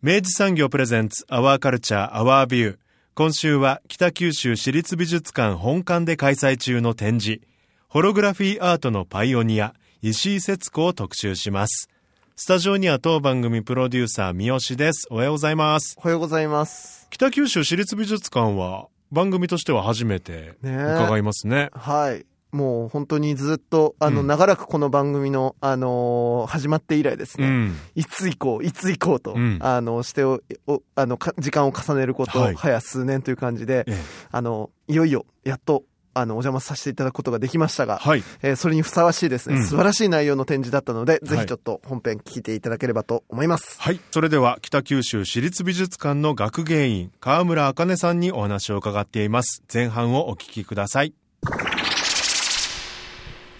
明治産業プレゼンツアワーカルチャーアワービュー今週は北九州市立美術館本館で開催中の展示ホログラフィーアートのパイオニア石井節子を特集します。スタジオには当番組プロデューサー三好です。おはようございます。おはようございます。北九州市立美術館は番組としては初めて伺いますね。はい。もう本当にずっと、あの、うん長らくこの番組の、あのー始まって以来ですね。うんいつ行こう、いつ行こうと、うんあの、してお、おあの、か時間を重ねること、はい早数年という感じで、ええあの、いよいよ、やっと、あの、お邪魔させていただくことができましたが、はいえーそれにふさわしいですね、うん素晴らしい内容の展示だったので、ぜはいひちょっと本編聞いていただければと思います。はい。それでは、北九州市立美術館の学芸員、河村茜さんにお話を伺っています。前半をお聞きください。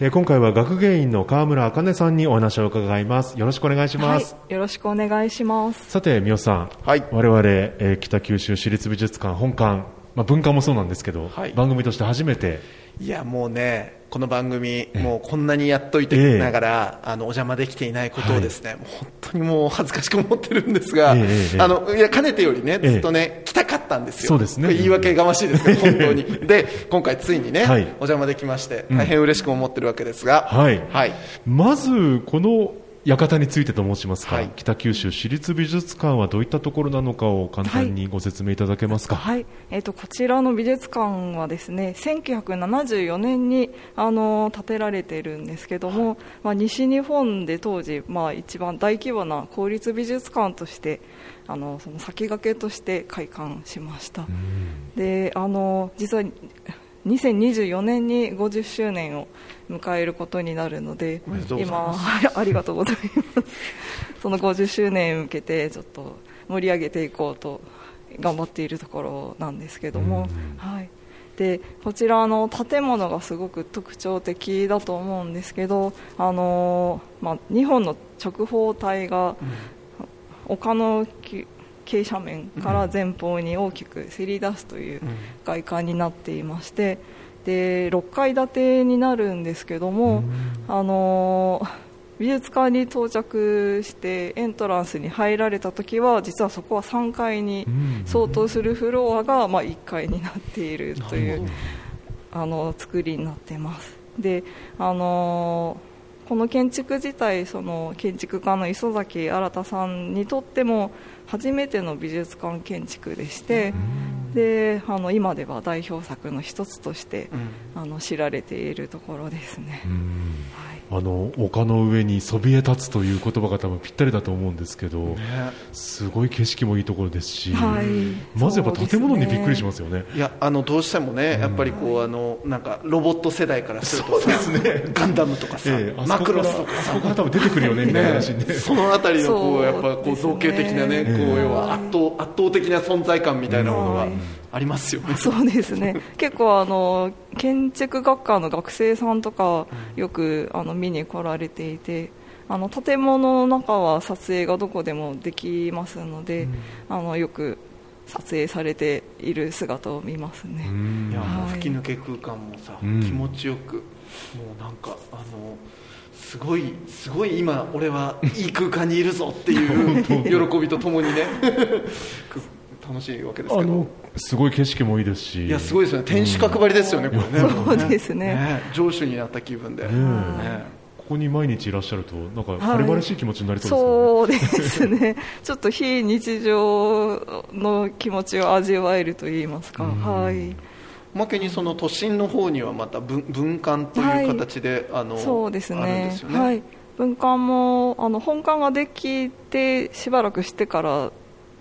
えー今回は学芸員の河村茜さんにお話を伺います。よろしくお願いします。はい、よろしくお願いします。さて、三好さん。はい。我々、えー北九州市立美術館本館、まあ、文化もそうなんですけど、はい番組として初めて、いやもうねこの番組、ええ。もうこんなにやっといええてながら、あのお邪魔できていないことをですね、本当にもう恥ずかしく思ってるんですが、あのいやかねてよりねええ。ずっとね、来たかったんですよ。そうですね。これ言い訳がましいですけど本当に。で今回ついにね、はい。お邪魔できまして大変嬉しく思ってるわけですが、はい。はい。まず、この館についてと申しますか、はい。北九州市立美術館はどういったところなのかを簡単にご説明いただけますか？はい、えっ、とこちらの美術館はですね、1974年にあの建てられているんですけども、まあ西日本で当時まあ一番大規模な公立美術館としてあのその先駆けとして開館しました。で、あの実は2024年に50周年を迎えることになるので今ありがとうございます。その50周年に向けてちょっと盛り上げていこうと頑張っているところなんですけども、はい、でこちらの建物がすごく特徴的だと思うんですけど、あのまあ、2本の直方体が丘のき傾斜面から前方に大きくせり出すという外観になっていましてで6階建てになるんですけども、あの美術館に到着してエントランスに入られた時は実はそこは3階に相当するフロアがまあ1階になっているというあの作りになっています。であのこの建築自体その建築家の磯崎新さんにとっても初めての美術館建築でしてであの今では代表作の一つとしてあの知られているところですね、はいあの丘の上にそびえ立つという言葉が多分ぴったりだと思うんですけど、すごい景色もいいところですし、はい。まずやっぱ建物にびっくりしすますよね。いやあのどうしてもね、やっぱりこうあのなんかロボット世代からするとさ、ガンダムとかさ、ええマクロスとかさ。あそこから多分出てくるよねみたいな。話にね。そのあたりのこそううやっぱこう造形的なね、ですこう要は圧倒圧倒的な存在感みたいなものがはいありますよね。そうですね。結構あの建築学科の学生さんとかよくあの見に来られていてあの建物の中は撮影がどこでもできますので、あのよく撮影されている姿を見ますね、うん。いやもうはい。吹き抜け空間もさ、うん。気持ちよくもうなんかあのすごいすごい今俺はいい空間にいるぞっていう 喜びとともにね。く 楽しいわけですけど。あのすごい景色もいいですし、いやすごいですよね。天守閣張りですよね、これね。そうですね。ね。成就になった気分で、ねここに毎日いらっしゃるとなんかはい。晴れ晴れしい気持ちになりそうですよね、そうですね。ちょっと非日常の気持ちを味わえると言いますか、うん。はい。おまけにその都心の方にはまた文文館という形で、あのそうですあるんでねすよね、はい、文館もあの本館ができてしばらくしてから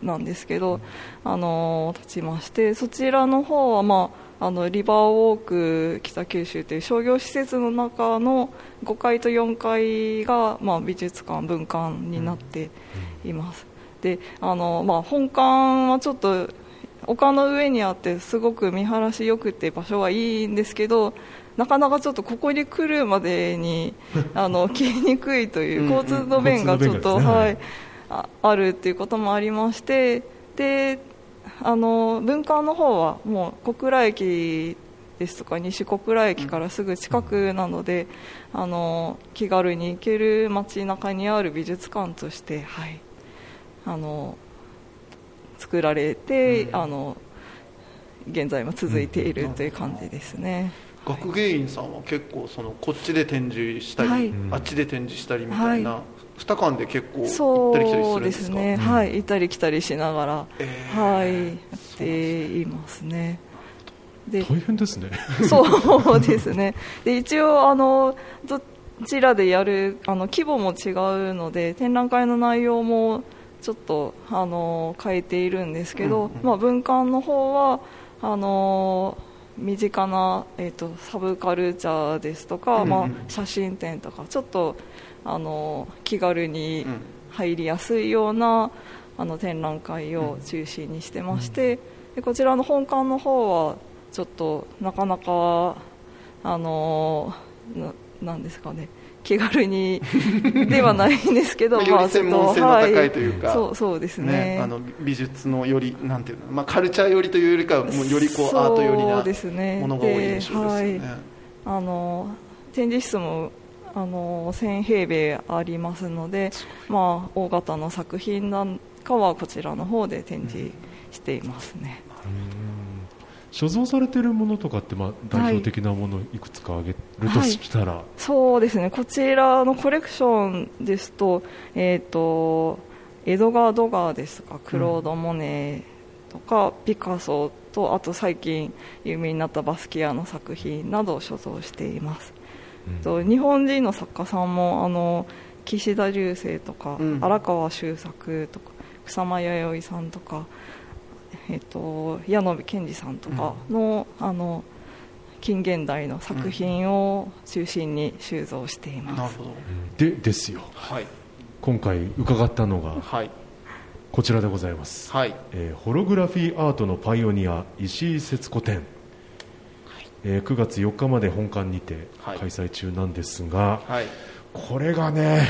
なんですけど、あの立ちましてそちらの方は、まあ、あのリバーウォーク北九州という商業施設の中の5階と4階が、まあ、美術館文館になっています、であの、まあ、本館はちょっと丘の上にあってすごく見晴らしよくて場所はいいんですけどなかなかちょっとここに来るまでにあの 来にくいという交通の便がちょっと、はい、ああるっていうこともありましてであの文館の方はもう小倉駅ですとか西小倉駅からすぐ近くなので、あの気軽に行ける街中にある美術館として、はい、あの作られて、うん。あの現在も続いているという感じですね。学芸員さんは結構そのこっちで展示したり、はい。あっちで展示したりみたいな、は二館で結構行そったり来たりすうでるんですか？すね、はい、行ったり来たりしながら、えーはい、やっていますね。で大変ですね。そうですね。で一応あのどちらでやるあの規模も違うので展覧会の内容もちょっとあの変えているんですけど、うんうんまあ文館の方はあの身近なえっ、とサブカルチャーですとか、うんうん。まあ写真展とかちょっとあの気軽にうん。入りやすいようなあの展覧会を中心にしてまして、でこちらの本館の方はちょっとなかなかあのななんですかね気軽に ではないんですけどまあより専門性の高いというかはそうそうですね。あの美術のよりなんていうの、まあ、カルチャー寄りというよりかはもうよりこうアート寄りそうですねなものが多い印象ですよね。ではい。あの展示室もあの1000平米ありますので、まあ、大型の作品なんかはこちらの方で展示していますね、所蔵されているものとかって、まあ、代表的なものいくつか挙げるとしたら、そうですね。こちらのコレクションですと,、えー、とエドガー・ドガーですとかクロード・モネとか、ピカソとあと最近有名になったバスキアの作品などを所蔵しています、うんと日本人の作家さんもあの岸田流星とか、うん。荒川修作とか草間彌生さんとか、えっと矢野健二さんとかの,、あの近現代の作品を中心に収蔵しています、なるほど。でですよ。はい。今回伺ったのがはい。こちらでございます、はい。えーホログラフィーアートのパイオニア石井節子展、えー9月4日まで本館にてはい。開催中なんですが、はい。これがね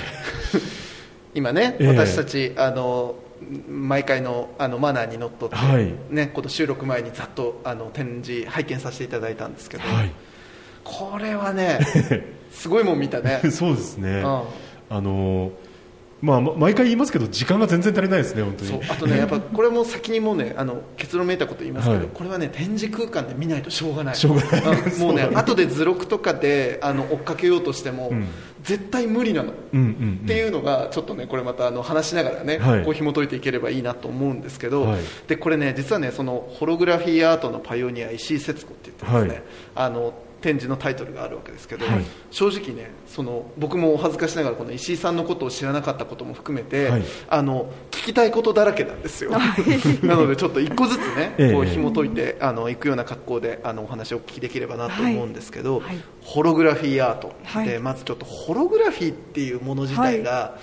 今ね、ええ。私たちあの毎回のあのマナーにのっとって、はい。ね、この収録前にざっとあの展示拝見させていただいたんですけど、はい。これはね すごいもん見たね、そうですね、うん。あのーまあ、ま毎回言いますけど時間が全然足りないですね本当に。そうあとねやっぱこれも先にもうねあの結論めいたこと言いますけど、はい。これはね展示空間で見ないとしょうがない。しょうがない。うんもうね後で図録とかであの追っかけようとしても、うん。絶対無理なの、うんうんうん。っていうのがちょっとねこれまたあの話しながらね、はい。こう紐解いていければいいなと思うんですけど、はい。でこれね実はねそのホログラフィーアートのパイオニア石井節子って言ってですね、はい。あの展示のタイトルがあるわけですけど、はい。正直ねその僕もお恥ずかしながらこの石井さんのことを知らなかったことも含めて、はい。あの聞きたいことだらけなんですよ。なのでちょっと一個ずつね、ええ。こう紐解いてあの行くような格好であのお話をお聞きできればなと思うんですけど、はい。はい。ホログラフィーアート、はい。でまずちょっとホログラフィーっていうもの自体が、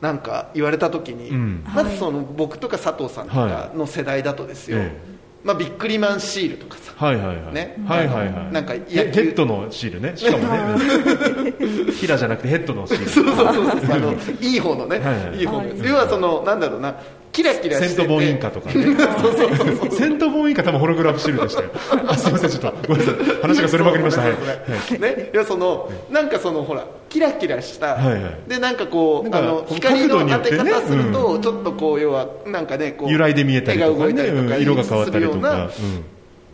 なんか言われた時に、うん。まずその僕とか佐藤さんとかの世代だとですよ、えまあ、ビックリマンシールとかさ。はいはいはい、ね。はいはいはい。なんかヘッドのシールね。しかもね。ヒラじゃなくてヘッドのシール。そうそうそうそう。あのい。い方のね、はいはいい。い方の要はそのなんだろうなキラキラセントボーンインカとかね。セントボーンインカ多分ホログラフシールでしたよあすいませんちょっと。ごめんなさい。話がそれまくりました。はい、はい。ね、要はそのなんかそのほらキラキラした、はいはい。でなんかこうあの光の当て方すると、ちょっとこう要はなんかねこう揺らいで見えたりとかね。手が動いたりとか。うん色が変わったりとか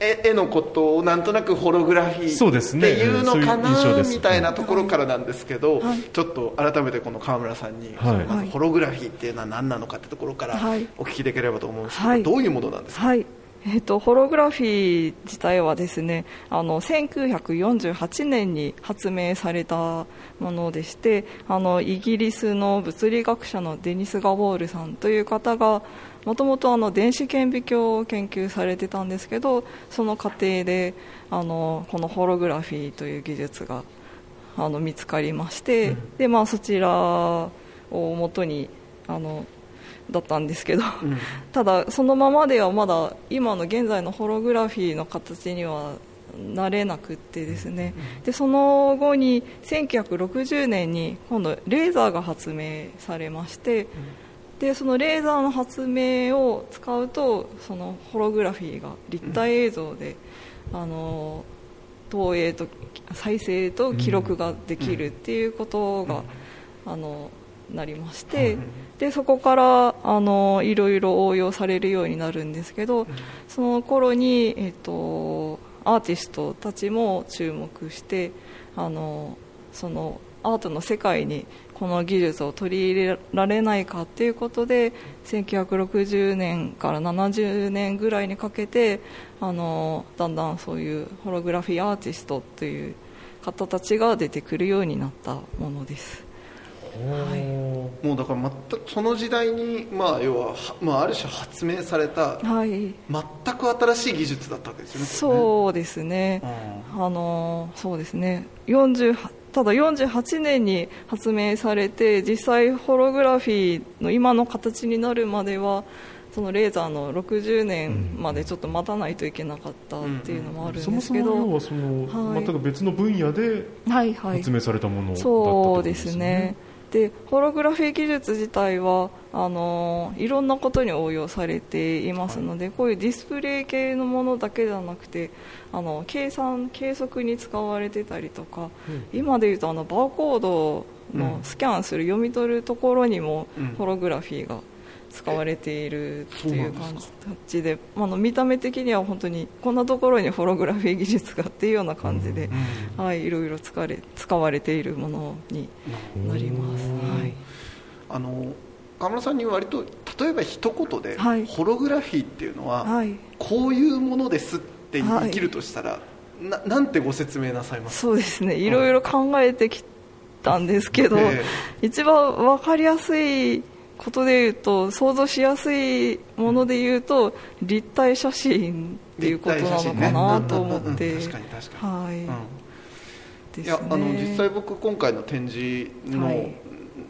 絵絵のことをなんとなくホログラフィーっていうのかなみたいなところからなんですけど、はい。ちょっと改めてこの川村さんに、はい。まずホログラフィーっていうのは何なのかってところからはい。お聞きできればと思うんですけど、はい。どういうものなんですか、はいえー、とホログラフィー自体はですねあの1948年に発明されたものでしてあのイギリスの物理学者のデニス・ガボールさんという方がもともと電子顕微鏡を研究されてたんですけどその過程であのこのホログラフィーという技術があの見つかりまして、でまあ、そちらをもとにあのだったんですけど、ただそのままではまだ今の現在のホログラフィーの形にはなれなくってですね、でその後に1960年に今度レーザーが発明されまして、でそのレーザーの発明を使うとそのホログラフィーが立体映像で、あの投影と再生と記録ができるっていうことが、あのなりまして、でそこからあのいろいろ応用されるようになるんですけど、その頃にえっとアーティストたちも注目してあのそのアートの世界にこの技術を取り入れられないかということで1960年から70年ぐらいにかけてあのだんだんそういうホログラフィーアーティストという方たちが出てくるようになったものです。はい。もうだから全くその時代に、まあ、要は、はまあ、ある種発明されたはい、全く新しい技術だったわけですよね。そうですね、あのそうですね。40ただ48年に発明されて実際ホログラフィーの今の形になるまではそのレーザーの60年までちょっと待たないといけなかったっていうのもあるんですそもそけど、も要はその、はい。全く別の分野ではいはい。発明されたものだったってそことうですね。でホログラフィー技術自体はあのいろんなことに応用されていますので、こういうディスプレイ系のものだけじゃなくてあの計算計測に使われてたりとか、今でいうとあのバーコードのスキャンする、読み取るところにもうん。ホログラフィーが使われているっていう感じであの見た目的には本当にこんなところにホログラフィー技術がっていうような感じで、はい、いろいろ使われ使われているものになります。はい。あの川村さんに割と例えば一言で、はい。ホログラフィーっていうのは、はい。こういうものですってはい生きるとしたら、ななんてご説明なさいます？そうですね。いろいろ考えてきたんですけど、え一番分かりやすいことで言うと想像しやすいもので言うと立体写真っていうことなのかなと思って、ねうんうんうん確かに確かに。はい、うん。いやあの実際僕今回の展示の、はい。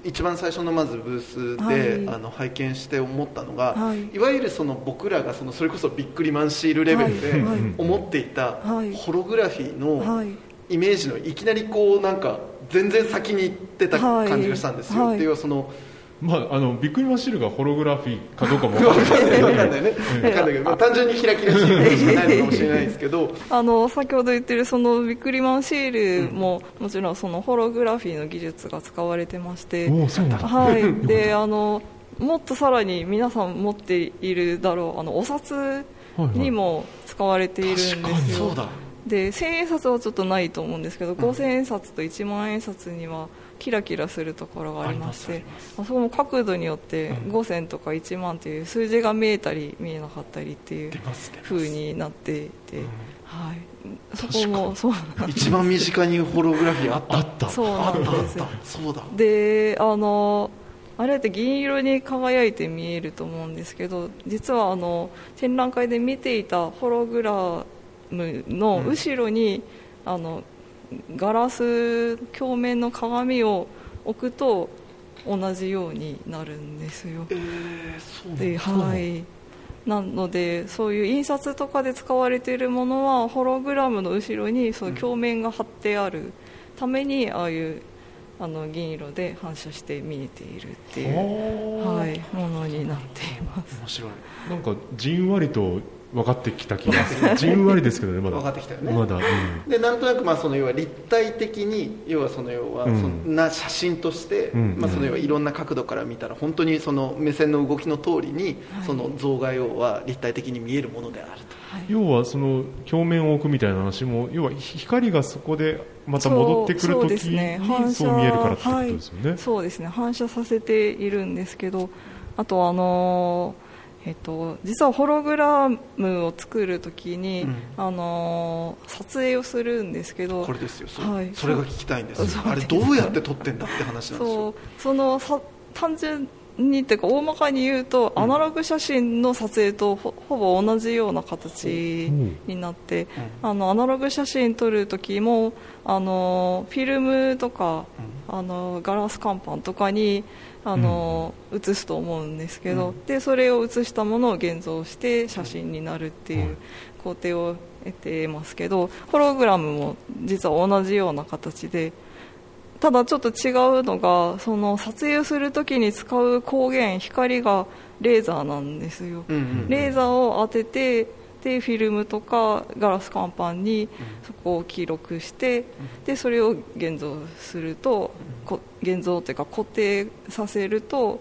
一番最初のまずブースで、はい。あの拝見して思ったのが、はい。い、わゆるその僕らがそのそれこそビックリマンシールレベルで思っていたはい。ホログラフィーのはい。イメージのいきなりこうなんか全然先に行ってたはい。感じがしたんですよ、はい。っていうそのまあ、あのビックリマンシールがホログラフィーかどうかも分分 かんないね。分かんないけど、まあ、単純にキラキラシールしかないのかもしれないですけど。あの先ほど言ってるそのビックリマンシールも、もちろんそのホログラフィーの技術が使われてまして、おおそうなんだ。はい、であのもっとさらに皆さん持っているだろうあのお札にも使われているんですよ、確かに。そうだ。で1000円札はちょっとないと思うんですけど、5000円札と1万円札にはキラキラするところがありましてあそこも角度によって5000とか1万という数字が見えたり見えなかったりっていう出ますね風になっていて、はい、そこもそうなん一番身近にホログラフィーあった。あったそうあなんです。ったあった。そうだ。であのあれって銀色に輝いて見えると思うんですけど実はあの展覧会で見ていたホログラムの後ろに、あのガラス鏡面の鏡を置くと同じようになるんですよ。えー、ではい。なのでそういう印刷とかで使われているものはホログラムの後ろにその鏡面が貼ってあるためにああいうあの銀色で反射して見えているっていう、ははい、ものになっています。面白い。なんかじんわりと分かってきた気がする。じんわりですけどねまだ。分かってきたよね。まだ、うん。でなんとなくまあその要は立体的に要はその要はうん。そんな写真として、うん。まあ、その要はいろんな角度から見たら本当にその目線の動きの通りにはい。その像が要は立体的に見えるものであると。はい。要はその鏡面を置くみたいな話も要は光がそこでまた戻ってくるそうときですね。にそう見えるからってことですよね、そうですね。反射させているんですけどあとあのーえっと、実はホログラムを作るときに、うん。あのー撮影をするんですけどこれですよ。そ,、はい。それが聞きたいんですあれどうやって撮ってんだって話なんですそよう。そのさ単純にっていうか大まかに言うと、うん。アナログ写真の撮影とほほぼ同じような形になって、あのアナログ写真撮る時もあのフィルムとか、あのガラス乾板とかにあの、写すと思うんですけど、うん。でそれを写したものを現像して写真になるっていう工程を得てますけどホログラムも実は同じような形でただちょっと違うのがその撮影するときに使う光源光がレーザーなんですよ、うんうんレーザーを当ててでフィルムとかガラス乾板にそこを記録してでそれを現像するとこ現像というか固定させると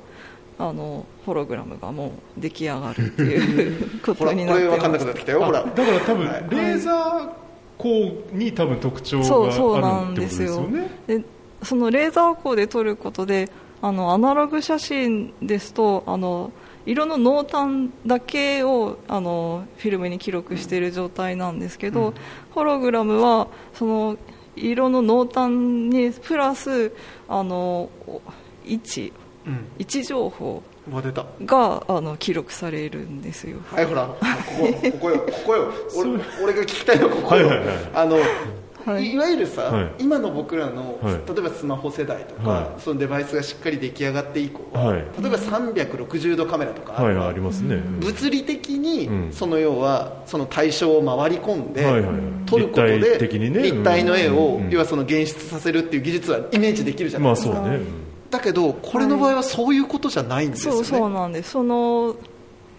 あのホログラムがもう出来上がるっていうことになって俺分かんなくなってきたよほら。だから多分レはい。ーザー光に多分特徴がそうそうなあるってことんですよですよ。ねでそのレーザー光で撮ることであのアナログ写真ですとあの色の濃淡だけをあのフィルムに記録している状態なんですけど、ホログラムはその色の濃淡にプラスあの位置うん。位置情報があの記録されるんですよ。はいほらここここよここよ。俺俺が聞きたいのはここよ、はいはいはい。あの、はい。い、いわゆるさ、はい。今の僕らの、はい。例えばスマホ世代とか、はい。そのデバイスがしっかり出来上がって以降は、はい。例えば360度カメラとかあはいるわありますね、物理的に、うん。その要はその対象を回り込んで、はい撮ることで立体的にね。立体の絵を、うん。要はその現出させるっていう技術はイメージできるじゃないまあですか、そうね、だけどこれの場合はそういうことじゃないんですよね、そうそうなんです。その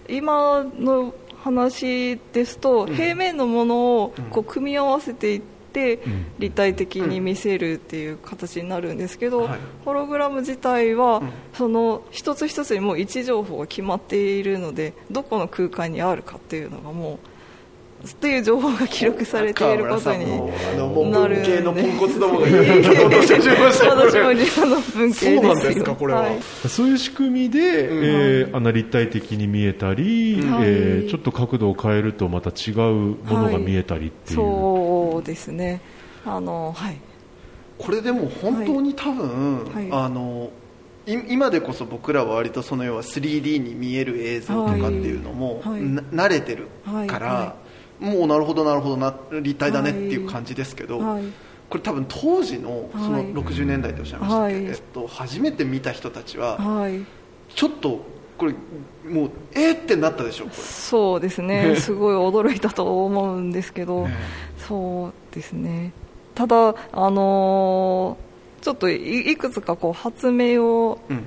今の話ですと、ん。平面のものをうん。こう組み合わせていって、ん。立体的に見せるっていう形になるんですけど、はい。ホログラム自体は、ん。その一つ一つにもう位置情報が決まっているのでどこの空間にあるかっていうのがもうっていう情報が記録されていることになる文系のポンコツどもがてしまいましたこれ私も理科の文系ですよ。そうなんですか。これはそういう仕組みで、うん。えーあの立体的に見えたり、はいえーちょっと角度を変えるとまた違うものが見えたりっていう、そうですね。あのはい。これでも本当に多分、はい。あのい今でこそ僕らは割とその要は 3D に見える映像とかっていうのも、はい。な慣れてるから、はい。はもうなるほどなるほどな立体だねっていう感じですけど、はい。これ多分当時のそのはい。60年代っておっしゃいましたっけ、はい。えっと、初めて見た人たちははい。ちょっとこれもうえー、ってなったでしょこそうですね。ね。すごい驚いたと思うんですけど、れ、ね。そうですね。ただあのーちょっといいくつかこう発明をうん。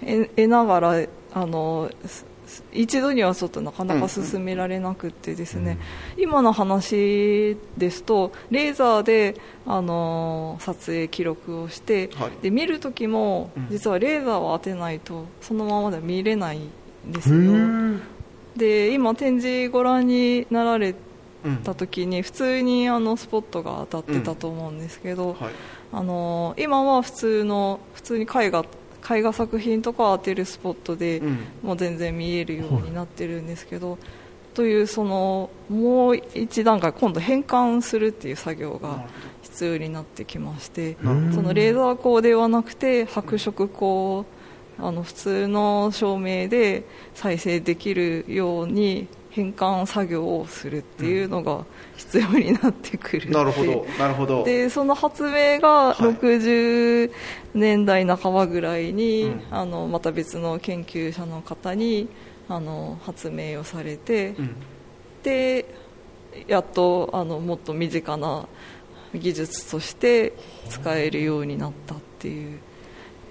得得ながらあのすす一度にはちょっとなかなか進められなくてですね、今の話ですとレーザーであの撮影記録をして、はい。で見る時もうん。実はレーザーを当てないとそのままでは見れないんですへよー。で今展示ご覧になられうんた時に普通にあのスポットが当たってたと思うんですけど、はい。あの今は普通の普通に絵画絵画作品とかを当てるスポットで、うん。もう全然見えるようになってるんですけど、というそのもう一段階今度変換するっていう作業が必要になってきましてそのレーザー光ではなくて白色光あの普通の照明で再生できるように変換作業をするっていうのが必要になってくるなるほどなるほど。でその発明がはい。60年代半ばぐらいに、うん。あのまた別の研究者の方にあの発明をされて、うん。でやっとあのもっと身近な技術として使えるようになったっていう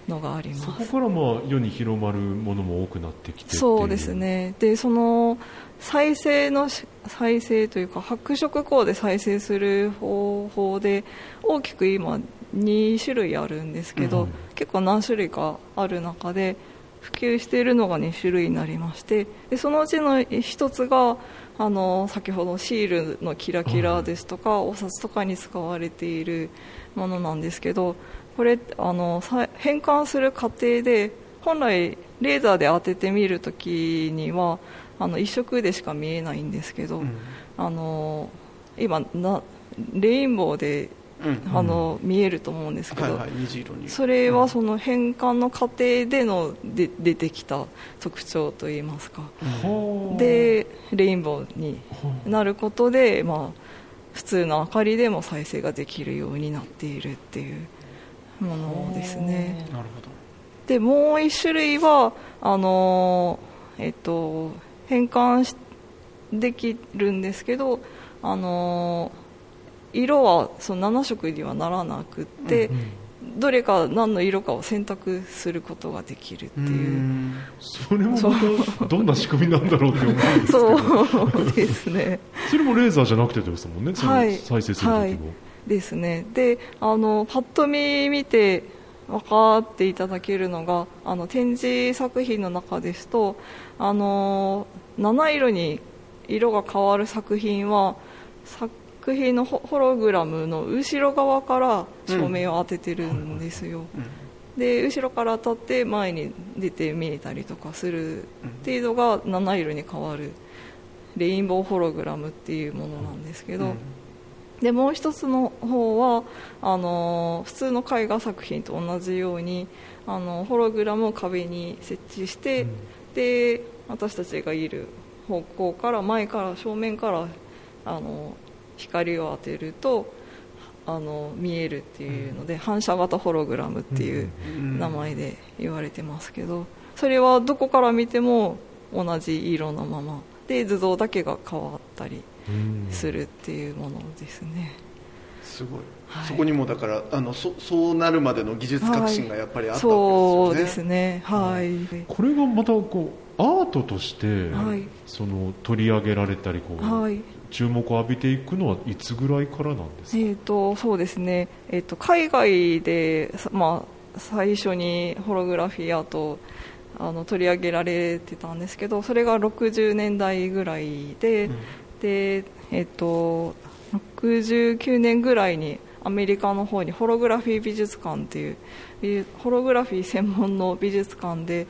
のがあります。そこからまあ世に広まるものも多くなってきてそうですね。でその再生のし再生というか白色光で再生する方法で大きく今2種類あるんですけど、うん。結構何種類かある中で普及しているのが2種類になりましてでそのうちの1つがあの先ほどシールのキラキラですとか、お札とかに使われているものなんですけどこれあのさ変換する過程で本来レーザーで当ててみるときにはあの一色でしか見えないんですけど、うん。あの今なレインボーでうん。あの、見えると思うんですけど、はいはい虹色に。それはその変換の過程でので出てきた特徴といいますか、はあでレインボーになることで、まあ、普通の明かりでも再生ができるようになっているっていうものですね。なるほど。でもう一種類はあのーえっと変換しできるんですけどあのー色はその7色にはならなくって、どれか何の色かを選択することができるっていう。それもどんな仕組みなんだろうって思うんですけど。そうですね。それもレーザーじゃなくてですもんね、はい。再生する時も、はい。ですね。であのパッと見見て分かっていただけるのがあの展示作品の中ですとあの七色に色が変わる作品は作品のホホログラムの後ろ側から照明を当ててるんですよ、で後ろから当たって前に出て見えたりとかするっていうのが七色に変わるレインボーホログラムっていうものなんですけど、でもう一つの方はあの普通の絵画作品と同じようにあのホログラムを壁に設置して、で私たちがいる方向から前から正面からあの光を当てるとあの見えるっていうので、反射型ホログラムっていう名前で言われてますけどそれはどこから見ても同じ色のままで図像だけが変わったりうんするっていうものですね。すごい、はいそこにもだからあのそそうなるまでの技術革新がやっぱりあったそうですよね、すね。はい。これがまたこうアートとして、はいその取り上げられたりこう、はい。注目を浴びていくのはいつぐらいからなんですか、えっ、とそうですね。えっ、と海外でさまあ最初にホログラフィーアートをあの取り上げられてたんですけど、それが60年代ぐらいで、でえっ、と69年ぐらいにアメリカの方にホログラフィー美術館っていう美ホログラフィー専門の美術館で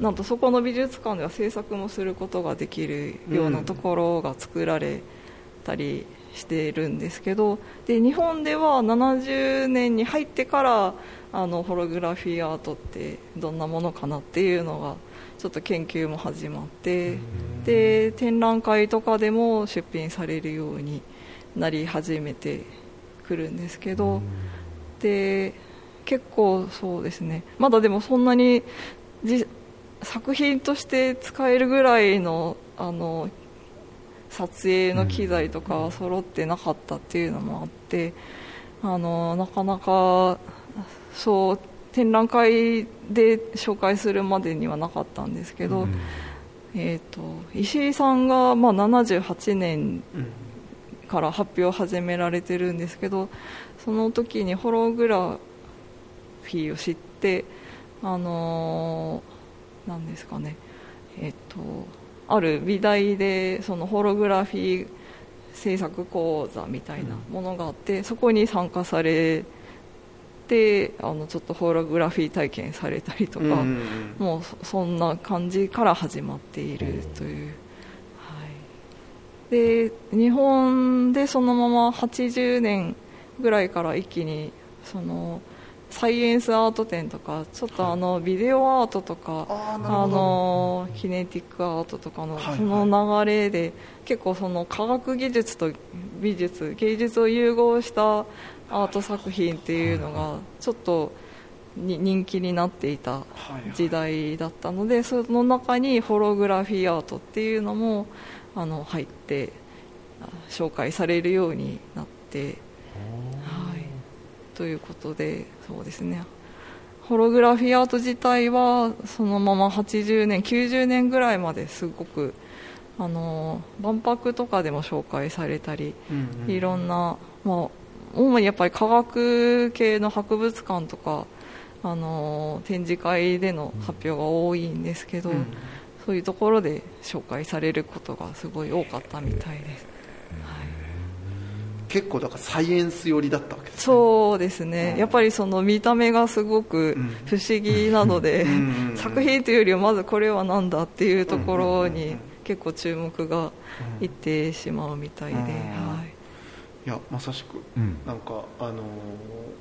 なんとそこの美術館では制作もすることができるようなところが作られたりしているんですけどで日本では70年に入ってからあのホログラフィーアートってどんなものかなっていうのがちょっと研究も始まってで展覧会とかでも出品されるようになり始めてくるんですけどで結構そうですね。まだでもそんなにじ作品として使えるぐらいのあの撮影の機材とかは揃ってなかったっていうのもあってあのなかなかそう展覧会で紹介するまでにはなかったんですけど、えー、と石井さんが、まあ、78年から発表を始められてるんですけどその時にホログラフィーを知ってあのーなんですかねえっ、とある美大でそのホログラフィー制作講座みたいなものがあって、そこに参加されてあのちょっとホログラフィー体験されたりとか、うんうんうん。もうそそんな感じから始まっているという、はい、で日本でそのまま80年ぐらいから一気にそのサイエンスアート展とかちょっとあのビデオアートとか、ああーなるほど。のキネティックアートとかのはいはい。その流れで結構その科学技術と美術芸術を融合したアート作品っていうのがちょっとに人気になっていた時代だったのでその中にホログラフィーアートっていうのもあの入ってあ紹介されるようになって、はい、ということでそうですね。ホログラフィーアート自体はそのまま80年90年ぐらいまですごくあの万博とかでも紹介されたりいろんな、まあ、主にやっぱり科学系の博物館とかあの展示会での発表が多いんですけど、うん。そういうところで紹介されることがすごい多かったみたいです、はい。結構だからサイエンス寄りだったわけですね。そうですね、うん。やっぱりその見た目がすごくうん。不思議なので、うん。うん。作品というよりはまずこれは何だっていうところにん。結構注目がいってしまうみたいで、うん。はいいやまさしく。うん。なんか、あのー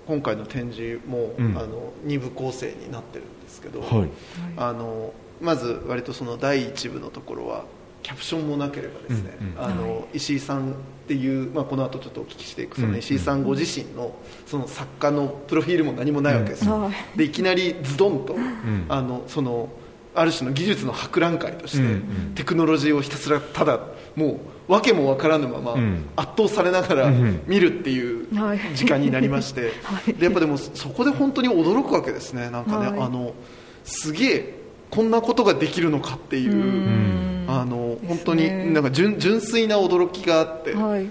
今回の展示も、うん。あの2部構成になってるんですけど、はい。あのまず割とその第1部のところはキャプションもなければですね、うんうんあのは石井さんっていう、まあ、この後ちょっとお聞きしていくそうんの石井さんご自身のその作家のプロフィールも何もないわけですよ、はい。でいきなりズドンと、ん。あのそのある種の技術の博覧会として、うんうん。テクノロジーをひたすらただもう訳も分からぬまま、うん。圧倒されながらうん見るっていうはい。時間になりまして、はい。でやっぱでもそこで本当に驚くわけですね。なんかね、はい。あのすげえこんなことができるのかっていううん。あの本当になんか純純粋な驚きがあって、はい。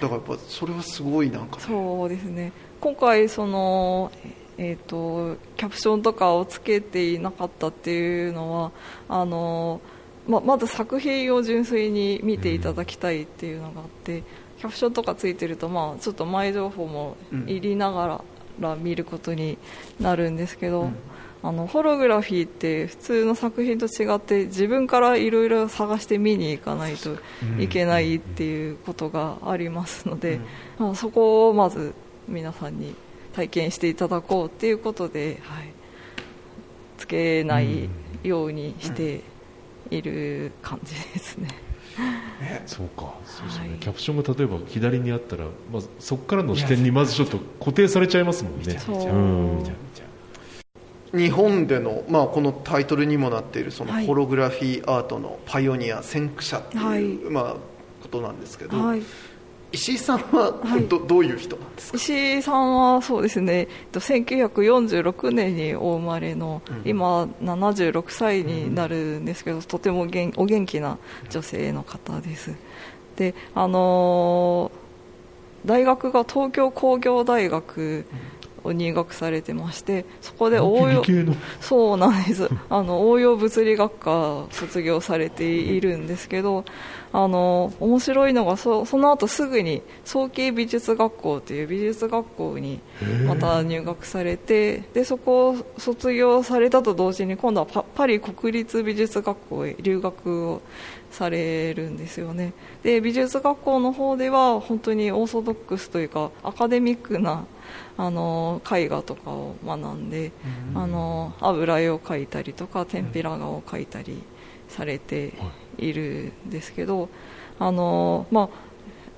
だからやっぱそれはすごいなんかね。そうですね。今回その、えー、とキャプションとかをつけていなかったっていうのはあの、ままず作品を純粋に見ていただきたいっていうのがあって、キャプションとかついてると、まあ、ちょっと前情報も入りながら見ることになるんですけど、うん。あのホログラフィーって普通の作品と違って自分からいろいろ探して見に行かないといけないっていうことがありますので、まあ、そこをまず皆さんに体験していただこうっていうことで、はい、つけないようにしている感じですね。そうか。そうですよね、はい。キャプションが例えば左にあったら、まずそこからの視点にまずちょっと固定されちゃいますもんね。日本での、まあ、このタイトルにもなっているそのはい。ホログラフィーアートのパイオニア先駆者っていう、はい。まあ、ことなんですけど、はい石井さんははい。ど,、どういう人なんですか？石井さんはそうですね。えっと1946年にお生まれの、うん。今76歳になるんですけど、とても元お元気な女性の方です。であのー大学が東京工業大学を入学されてましてそこで応用そうなんです。あの応用物理学科を卒業されているんですけどあの面白いのがそその後すぐに早慶美術学校という美術学校にまた入学されてでそこを卒業されたと同時に今度はパパリ国立美術学校へ留学をされるんですよね。で美術学校の方では本当にオーソドックスというかアカデミックなあの絵画とかを学んで、あの油絵を描いたりとか天ぷら画を描いたりされてい。るんですけど、あのまあ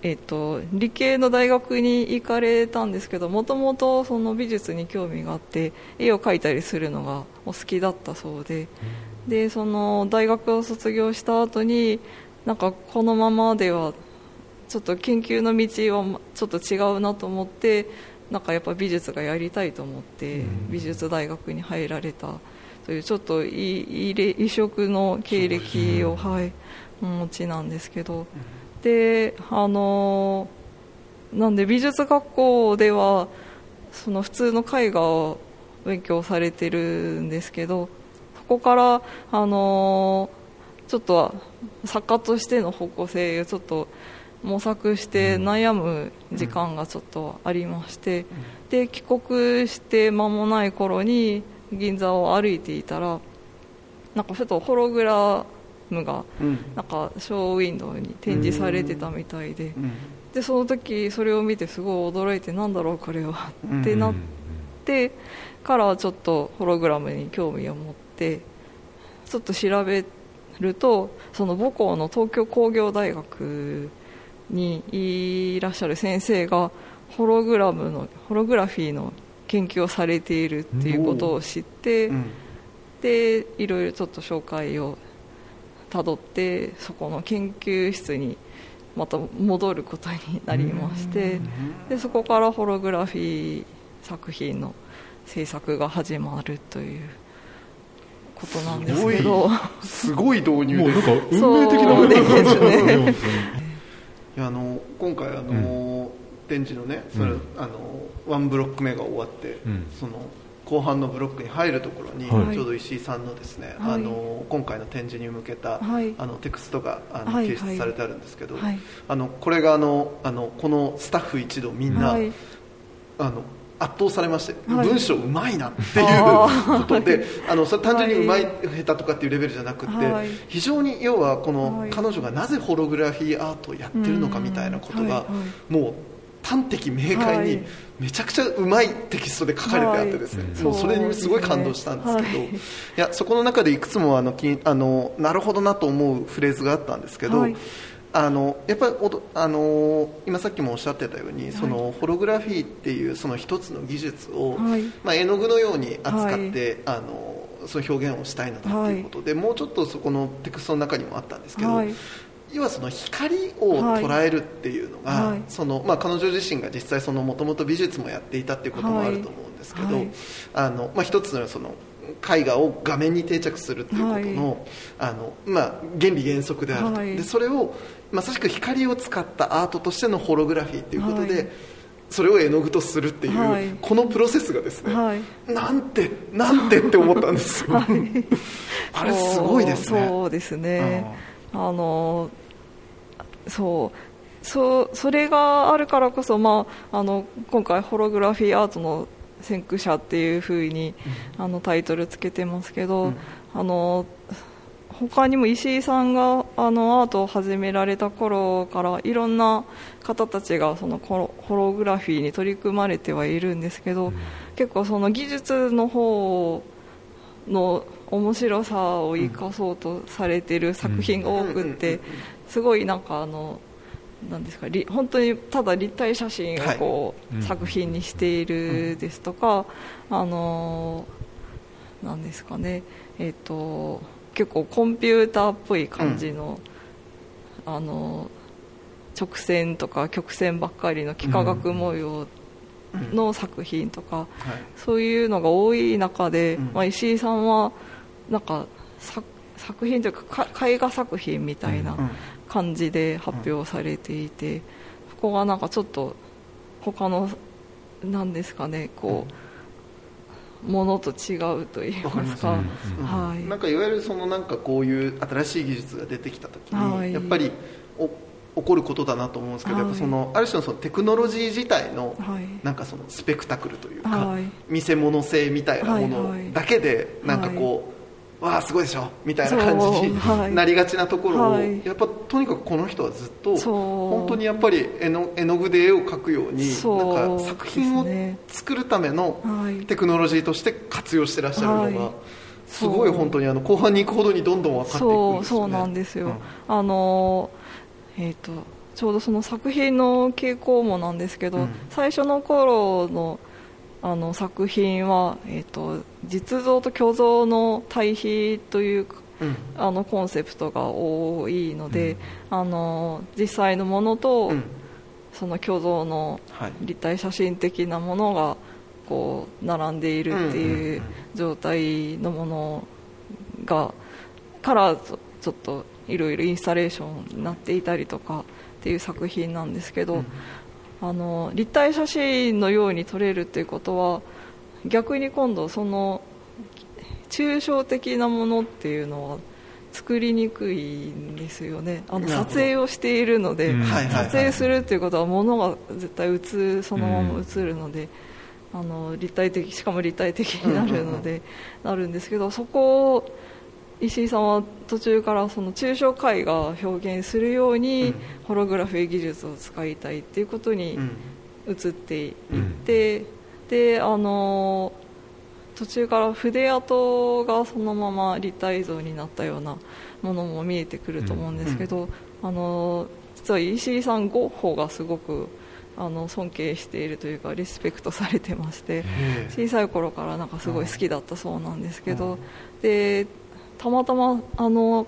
えっと理系の大学に行かれたんですけどもともとその美術に興味があって絵を描いたりするのがお好きだったそうででその大学を卒業した後になんかこのままではちょっと研究の道はちょっと違うなと思ってなんかやっぱ美術がやりたいと思って美術大学に入られた。というちょっと異色の経歴を、はい、お持ちなんですけど。であのなんで美術学校ではその普通の絵画を勉強されてるんですけどそこからあのちょっと作家としての方向性をちょっと模索して悩む時間がちょっとありまして、で帰国して間もない頃に銀座を歩いていたらなんかふとホログラムがうん。なんかショーウィンドウに展示されてたみたいでうん。でその時それを見てすごい驚いてなんだろうこれは。うん。ってなってからちょっとホログラムに興味を持ってちょっと調べるとその母校の東京工業大学にいらっしゃる先生がホログラムのホログラフィーの研究をされているっていうことを知って、うん。でいろいろちょっと紹介をたどってそこの研究室にまた戻ることになりましてでそこからホログラフィー作品の制作が始まるということなんですけど。すごい導入もうですなんか運命的なそうですね。本いやあの今回あの、展示のねそれ、うん。あのワンブロック目が終わって、うん。その後半のブロックに入るところに、はい。ちょうど石井さんのですね、はい。あの今回の展示に向けた、はい。あのテクストがあの、はい掲出されてあるんですけど、はい。あのこれがあのあのこのスタッフ一同みんな、はい。あの圧倒されまして、はい。文章うまいなっていうあことで あのそれ単純にうまい、下手とかっていうレベルじゃなくて、はい。非常に要はこの、はい。彼女がなぜホログラフィーアートをやってるのかみたいなことが、もう端的明快にはい。めちゃくちゃうまいテキストで書かれてあってですね、はい。もうそれにすごい感動したんですけど、はい。い、やそこの中でいくつもあのきあのなるほどなと思うフレーズがあったんですけど、はいあのやっぱりあの今さっきもおっしゃってたように、そのホログラフィーっていうその一つの技術を、はい。まあ、絵の具のように扱って、あのその表現をしたいのだということで、もうちょっとそこのテクストの中にもあったんですけど、はい。要はその光を捉えるっていうのが、はい。そのまあ、彼女自身が実際そのもともと美術もやっていたっていうこともあると思うんですけど、はい。あのまあ、一つのその絵画を画面に定着するっていうことの,、あのまあ、原理原則である。と、はい。でそれをまさしく光を使ったアートとしてのホログラフィーっていうことで、はい。それを絵の具とするっていう、はい。このプロセスがですね、はい。なんてなんてって思ったんですよ、あれすごいですね。そうですね。あのそう。そうそれがあるからこそ、まあ、あの今回ホログラフィーアートの先駆者っていうふうに、あのタイトルつけてますけど、うん。あの他にも石井さんがあのアートを始められた頃からいろんな方たちがそのホログラフィーに取り組まれてはいるんですけど、結構その技術の方の面白さを生かそうとされてる作品が多くってすごいなんかあのなんですかり本当にただ立体写真をこう、はい作品にしているですとか、あのなんですかねえっ、と結構コンピューターっぽい感じの、あの直線とか曲線ばっかりの幾何学模様の作品とか、はい。そういうのが多い中で、うん。まあ、石井さんはなんか作作品というかか絵画作品みたいなうん感じで発表されていて、そこがなんかちょっと他のなんですかねこう、ものと違うと言いますか、うん。はい。なんかいわゆるそのなんかこういう新しい技術が出てきた時に、はい。やっぱりお起こることだなと思うんですけど、はい。やっぱそのある種のそのテクノロジー自体のはい。なんかそのスペクタクルというか、はい。見せ物性みたいなものいだけでなんかこう、わあすごいでしょみたいな感じにはい。なりがちなところを、はい。やっぱとにかくこの人はずっと本当にやっぱり絵の絵の具で絵を描くようになんか作品を作るためのはい。テクノロジーとして活用してらっしゃるのが、はい。すごい本当にあの後半に行くほどにどんどん分かっていくんですよ、ね、そうそうなんですよ、うん。あのえっ、とちょうどその作品の傾向もなんですけど、うん。最初の頃のあの作品は、えー、と実像と虚像の対比というかうん。あのコンセプトが多いので、あの実際のものと、うん。その虚像のはい。立体写真的なものがこう並んでいるっていう状態のものがからちょちょっといろいろインスタレーションになっていたりとかっていう作品なんですけど、うんあの立体写真のように撮れるっていうことは逆に今度その抽象的なものっていうのは作りにくいんですよね。あの撮影をしているので、うん。撮影するっていうことは物が絶対映るそのまま映るので、あの立体的しかも立体的になるので、なるんですけどそこを石井さんは途中からその抽象絵画を表現するように、うん。ホログラフィー技術を使いたいっていうことにうん。移っていって、であの途中から筆跡がそのまま立体像になったようなものも見えてくると思うんですけど、あの実は石井さんゴッホがすごくあの尊敬しているというかリスペクトされてましてへ小さい頃からなんかすごい好きだったそうなんですけど、でたまたまあの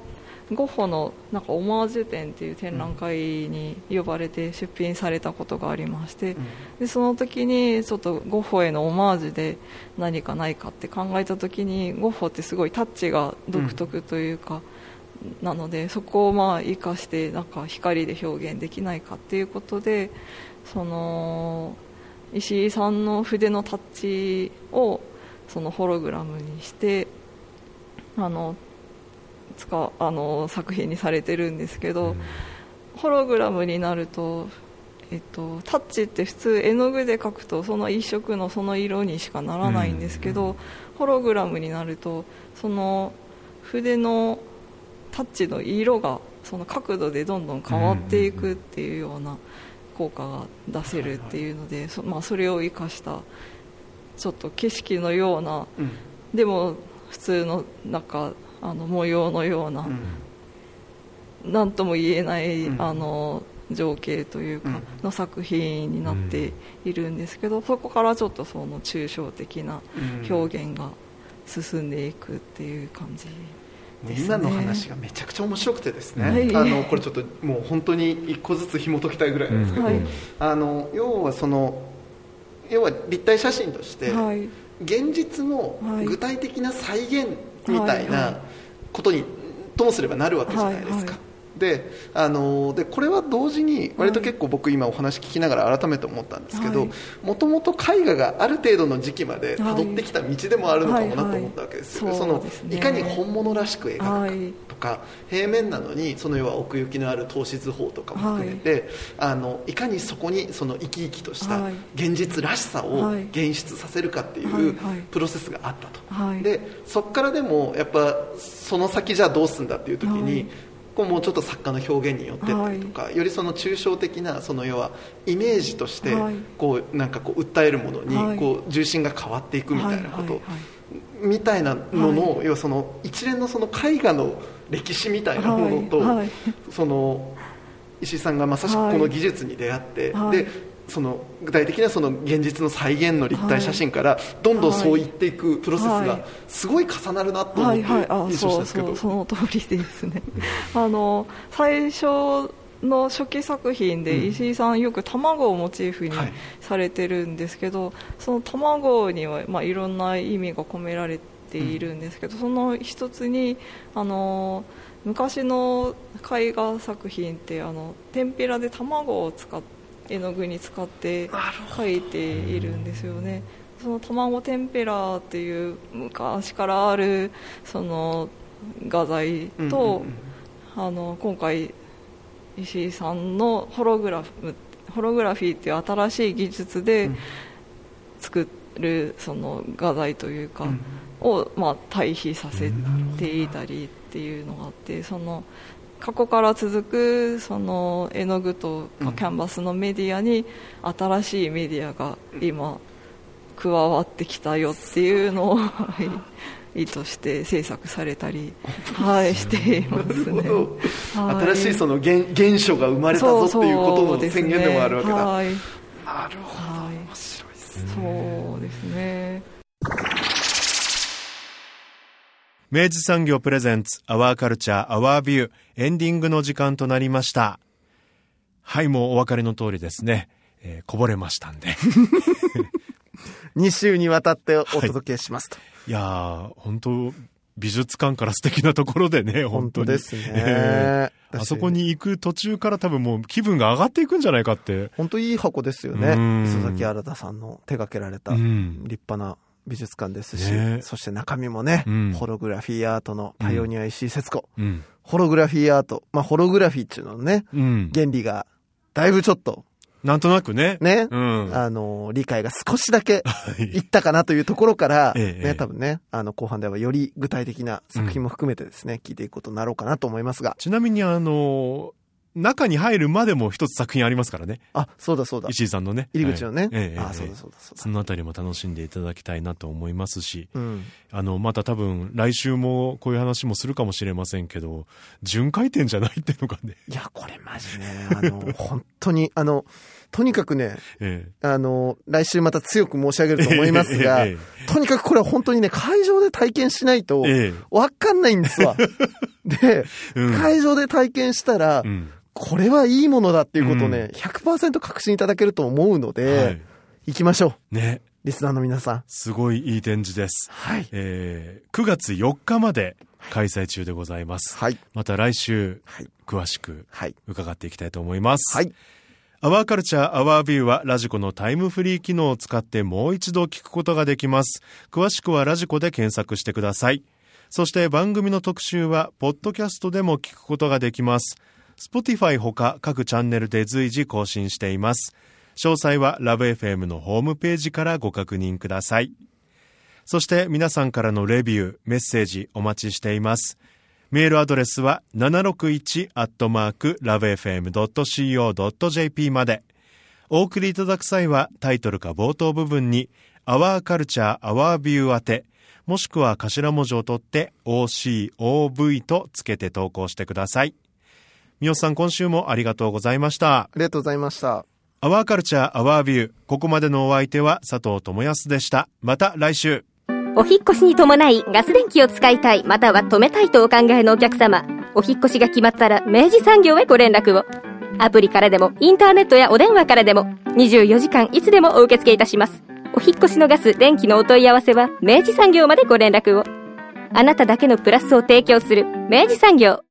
ゴッホのなんかオマージュ展っていう展覧会に呼ばれて出品されたことがありまして、でその時にちょっとゴッホへのオマージュで何かないかって考えた時にゴッホってすごいタッチが独特というか、なのでそこをまあ生かしてなんか光で表現できないかっていうことでその石井さんの筆のタッチをそのホログラムにしてあの使うあの作品にされてるんですけど、ホログラムになると、えっと、タッチって普通絵の具で描くとその一色のその色にしかならないんですけど、ホログラムになるとその筆のタッチの色がその角度でどんどん変わっていくっていうような効果が出せるっていうので、そまあ、それを生かしたちょっと景色のような、うん。でも普通のなんかあの模様のような、なんとも言えない、うん。あの情景というかうん。の作品になっているんですけど、そこからちょっとその抽象的な表現が進んでいくっていう感じですね。今の話がめちゃくちゃ面白くてですね、はい。あのこれちょっともう本当に一個ずつ紐解きたいぐらいなんですけど、はい。あの要はその要は立体写真として、はい現実のはい。具体的な再現みたいないことにともすればなるわけじゃないですか。はいはいであのでこれは同時に割と結構僕今お話聞きながら改めて思ったんですけどはいもともと絵画がある程度の時期までたどってきた道でもあるのかもなと思ったわけですよ、はい。はいそのいかに本物らしく描くか、はい。とか平面なのにその要は奥行きのある透視図法とかも含めて、あのいかにそこにその生き生きとしたはい。現実らしさをはい。現出させるかっていはい。うはい。プロセスがあったと、はい。でそこからでもやっぱその先じゃあどうするんだっていう時に、はいこうもうちょっと作家の表現によってったりとか、よりその抽象的なその要はイメージとしてはい。こうなんかこう訴えるものにはい。こう重心が変わっていくみたいなこと、はいはいはい。みたいなのの、要はその一連のその絵画の歴史みたいなものと、はいはい。その石井さんがまさしくこの技術に出会って、はい。でその具体的なその現実の再現の立体写真からどんどんそういっていくプロセスがはい。すごい重なるなと思って印象したんですけど、そうその通りですね。あの最初の初期作品で石井さんよく卵をモチーフにはい。されてるんですけど、その卵には、まあ、いろんな意味が込められているんですけど、その一つにあの昔の絵画作品ってあの天ぷらで卵を使っ絵の具に使って描いているんですよね。その卵天ぷらっていう昔からあるその画材と、あの今回石井さんのホログラフホログラフィーっていう新しい技術でうん。作るその画材というか、うん。を、まあ、対比させていたりっていうのがあってその過去から続くその絵の具とうん。キャンバスのメディアに新しいメディアが今加わってきたよっていうのを はい意図して制作されたり、はい、していますね。はい。新しいその原原初が生まれたぞっていうことの宣言でもあるわけだ、はい、なるほど。はい面白いですね。そうですね明治産業プレゼンツアワーカルチャーアワービューエンディングの時間となりました。はいもうお分かりの通りですね、えーこぼれましたんで。2週にわたってお届けしますと。いやー本当美術館から素敵なところでね 本当に。本当ですね。えーあそこに行く途中から多分もう気分が上がっていくんじゃないかって。本当いい箱ですよね。うん。磯崎新さんの手掛けられたうん。立派な美術館ですし、ね。そして中身もね、うん。ホログラフィーアートのパイオニア石井節子。うん。ホログラフィーアート。まあ、ホログラフィーっていうののね、うん。原理が、だいぶちょっと、なんとなくね。ね、うん。あの、理解が少しだけはい。いったかなというところから、ええね、多分ね、あの、後半ではより具体的な作品も含めてですね、聞いていくことになろうかなと思いますが。ちなみにあの中に入るまでも一つ作品ありますからねあ、そうだそうだ。石井さんのね入り口のね。はいええあ、ええそうだそうだそうだそ。のあたりも楽しんでいただきたいなと思いますし、うん。あの、また多分来週もこういう話もするかもしれませんけど、巡回展じゃないっていうのがね、いや、これマジね、あの、本当に、あの、とにかくね、えあの、来週また強く申し上げると思いますが、えとにかくこれは本当にね、会場で体験しないと、ええわかんないんですわ。で、うん会場で体験したら、うんこれはいいものだっていうことをね、う100%確信いただけると思うので、はい行きましょう。ね、リスナーの皆さん。すごいいい展示です。はい。えー9月4日まで開催中でございます。はい。また来週、はい。詳しくはい。伺っていきたいと思います。はい。アワーカルチャーアワービューはラジコのタイムフリー機能を使ってもう一度聞くことができます。詳しくはラジコで検索してください。そして番組の特集は、ポッドキャストでも聞くことができます。Spotify ほか各チャンネルで随時更新しています。詳細はラブ f m のホームページからご確認ください。そして皆さんからのレビュー、メッセージお待ちしています。メールアドレスは 761-lovefm.co.jp まで。お送りいただく際はタイトルか冒頭部分に Our Culture, Our View 宛て、もしくは頭文字を取って OCOV とつけて投稿してください。みおさん今週もありがとうございました。ありがとうございました。アワーカルチャーアワービュー。ここまでのお相手は佐藤智康でした。また来週。お引っ越しに伴いガス電気を使いたいまたは止めたいとお考えのお客様お引っ越しが決まったら明治産業へご連絡をアプリからでもインターネットやお電話からでも24時間いつでもお受け付けいたしますお引っ越しのガス電気のお問い合わせは明治産業までご連絡をあなただけのプラスを提供する明治産業